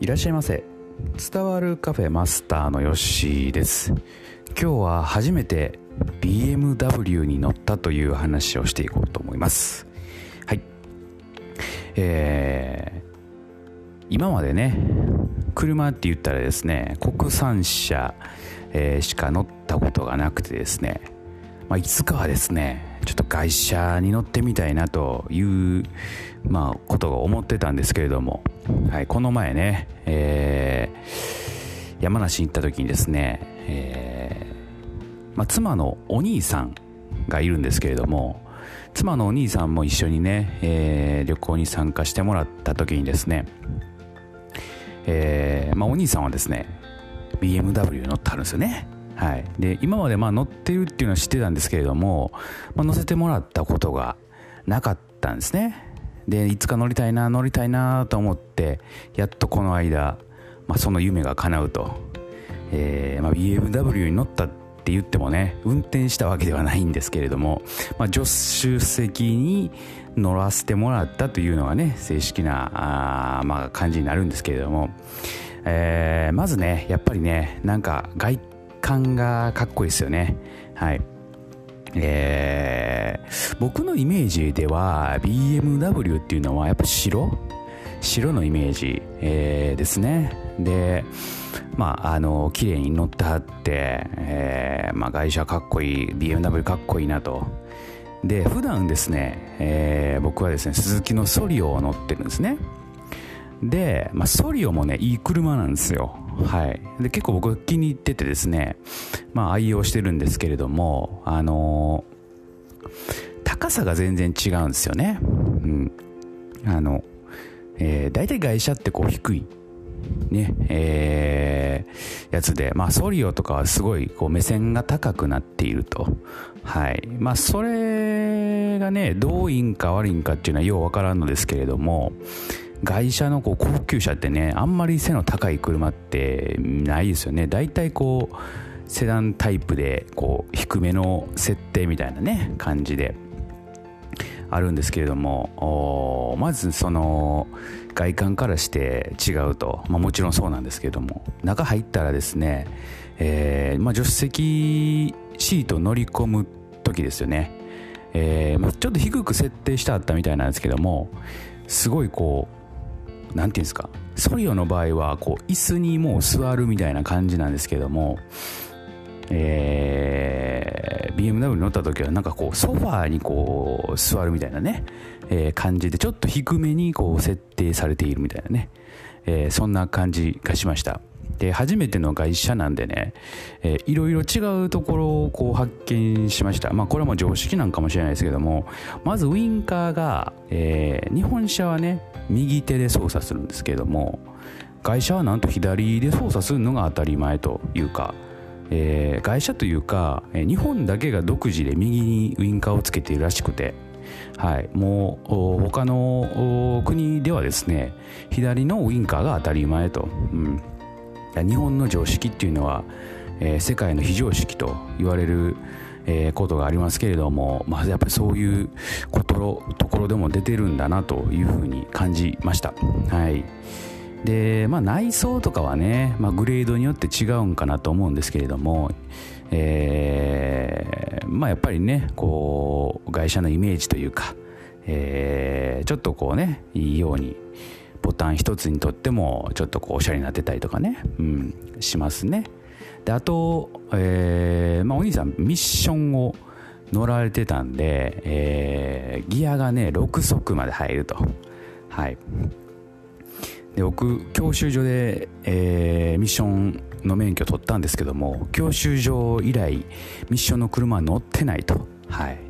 いらっしゃいませ。伝わるカフェマスターのヨッシーです。今日は初めて BMW に乗ったという話をしていこうと思います。はい。えー、今までね車って言ったらですね国産車、えー、しか乗ったことがなくてですね、まあ、いつかはですねちょっと外車に乗ってみたいなという、まあ、ことを思ってたんですけれども、はい、この前ね、えー、山梨に行った時にですね、えー、まあ、妻のお兄さんがいるんですけれども妻のお兄さんも一緒にね、えー、旅行に参加してもらった時にですね、えまあ、お兄さんはですね BMW 乗ってはるんですよね。はい、で今までまあ乗ってるっていうのは知ってたんですけれども、まあ、乗せてもらったことがなかったんですね。でいつか乗りたいな乗りたいなと思ってやっとこの間、まあ、その夢が叶うと、えーまあ、BMW に乗ったって言ってもね運転したわけではないんですけれども、まあ、助手席に乗らせてもらったというのがね正式なあ、まあ、感じになるんですけれども、えー、まずねやっぱりねなんか外感がかっこいいですよね。はい。えー、僕のイメージでは BMW っていうのはやっぱ白？白のイメージ、えー、ですね。でまああの綺麗に乗ってはって、えーまあ、外車かっこいい BMW かっこいいなと。で普段ですね、えー、僕はですね鈴木のソリオを乗ってるんですね。で、まあ、ソリオもねいい車なんですよはい、で結構僕気に入っててですね、まあ、愛用してるんですけれども、あのー、高さが全然違うんですよね。うん、あの、えー、大体外車ってこう低い、ね、えー、やつで、まあ、ソリオとかはすごいこう目線が高くなっていると。はい。まあ、それがね、どういいんか悪いんかっていうのはようわからんのですけれども、外車のこう高級車ってねあんまり背の高い車ってないですよね。大体こうセダンタイプでこう低めの設定みたいなね感じであるんですけれどもまずその外観からして違うと、まあ、もちろんそうなんですけれども。中入ったらですね、えーまあ、助手席シート乗り込む時ですよね、えーまあ、ちょっと低く設定してあったみたいなんですけどもすごいこう何て言うんですか？ソリオの場合はこう椅子にもう座るみたいな感じなんですけどもえー、BMW に乗った時はなんかこうソファーにこう座るみたいなね、えー、感じでちょっと低めにこう設定されているみたいなね、えー、そんな感じがしました。で初めての外車なんでね、えー、いろいろ違うところをこう発見しました。まあこれはもう常識なんかもしれないですけどもまずウインカーが、えー、日本車はね右手で操作するんですけども外車はなんと左で操作するのが当たり前というか、えー、外車というか、えー、日本だけが独自で右にウインカーをつけているらしくてはい、もう他の国ではですね左のウインカーが当たり前と、うん、日本の常識っていうのは、えー、世界の非常識と言われる、えー、ことがありますけれども、まあ、やっぱりそういうことところでも出てるんだなというふうに感じました。はいでまあ、内装とかはね、まあ、グレードによって違うんかなと思うんですけれども、えー、まあ、やっぱりねこう外車のイメージというか、えー、ちょっとこうねいいようにボタン一つにとってもちょっとこうおしゃれになってたりとかね、うん、しますね。であと、えーまあ、お兄さんミッションを乗られてたんで、えー、ギアがね6速まで入ると。はい。で僕教習所で、えー、ミッションの免許取ったんですけども教習所以来ミッションの車は乗ってないと。はい。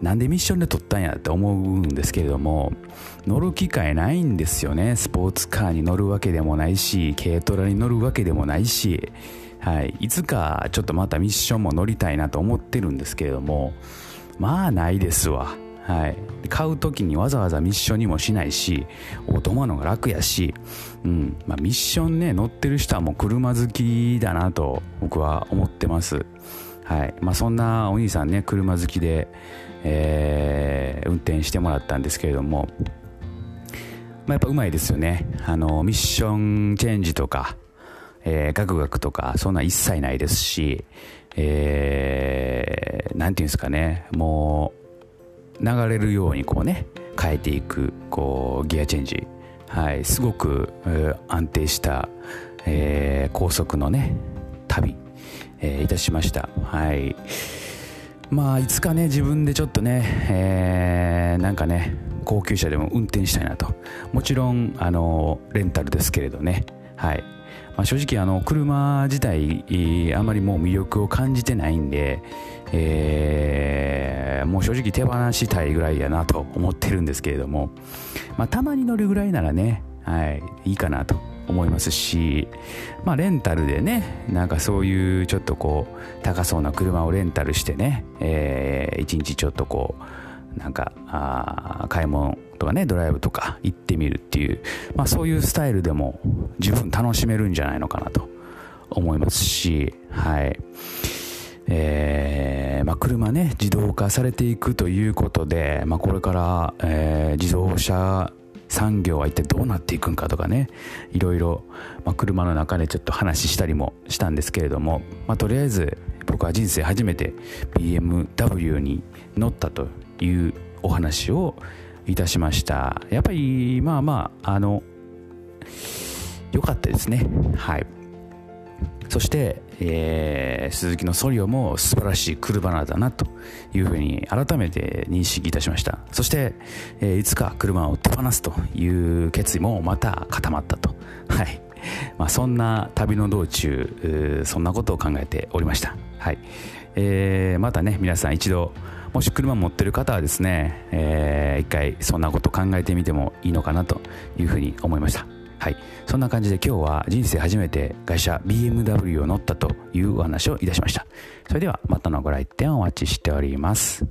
なんでミッションで撮ったんやって思うんですけれども乗る機会ないんですよね。スポーツカーに乗るわけでもないし軽トラに乗るわけでもないし、はい、いつかちょっとまたミッションも乗りたいなと思ってるんですけれどもまあないですわ。はい、買う時にわざわざミッションにもしないしオートマのが楽やし、うん。まあ、ミッションね乗ってる人はもう車好きだなと僕は思ってます。はい。まあ、そんなお兄さんね車好きで、えー、運転してもらったんですけれどもまあ、やっぱうまいですよね。あのミッションチェンジとか、えー、ガクガクとかそんな一切ないですし、えー、なんていうんですかね。もう流れるようにこうね変えていくこうギアチェンジ。はい、すごく、安定した、えー、高速のね旅、えー、いたしました。はい。まあいつかね自分でちょっとね、えー、なんかね高級車でも運転したいなと。もちろんあのレンタルですけれどね。はい、まあ、正直あの車自体あまりもう魅力を感じてないんで、えー、もう正直手放したいぐらいやなと思ってるんですけれども、まあ、たまに乗るぐらいならね、はい、いいかなと。思いますし、まあ、レンタルでねなんかそういうちょっとこう高そうな車をレンタルしてね、えー、一日ちょっとこうなんかあ買い物とかねドライブとか行ってみるっていう、まあ、そういうスタイルでも十分楽しめるんじゃないのかなと思いますしはい。えー、まあ、車ね自動化されていくということで、まあ、これから、えー、自動車産業は一体どうなっていくんかとかね。いろいろ、まあ、車の中でちょっと話したりもしたんですけれども、まあ、とりあえず僕は人生初めて BMW に乗ったというお話をいたしました。やっぱりまあまああの良かったですね。はい。そして、えー、鈴木のソリオも素晴らしい車だなというふうに改めて認識いたしました。そして、えー、いつか車を手放すという決意もまた固まったと。はい。まあ、そんな旅の道中そんなことを考えておりました。はい、えー、またね皆さん一度もし車持ってる方はですね、えー、一回そんなこと考えてみてもいいのかなというふうに思いました。はい、そんな感じで今日は人生初めて会社 BMW を乗ったというお話をいたしました。それではまたのご来店お待ちしております。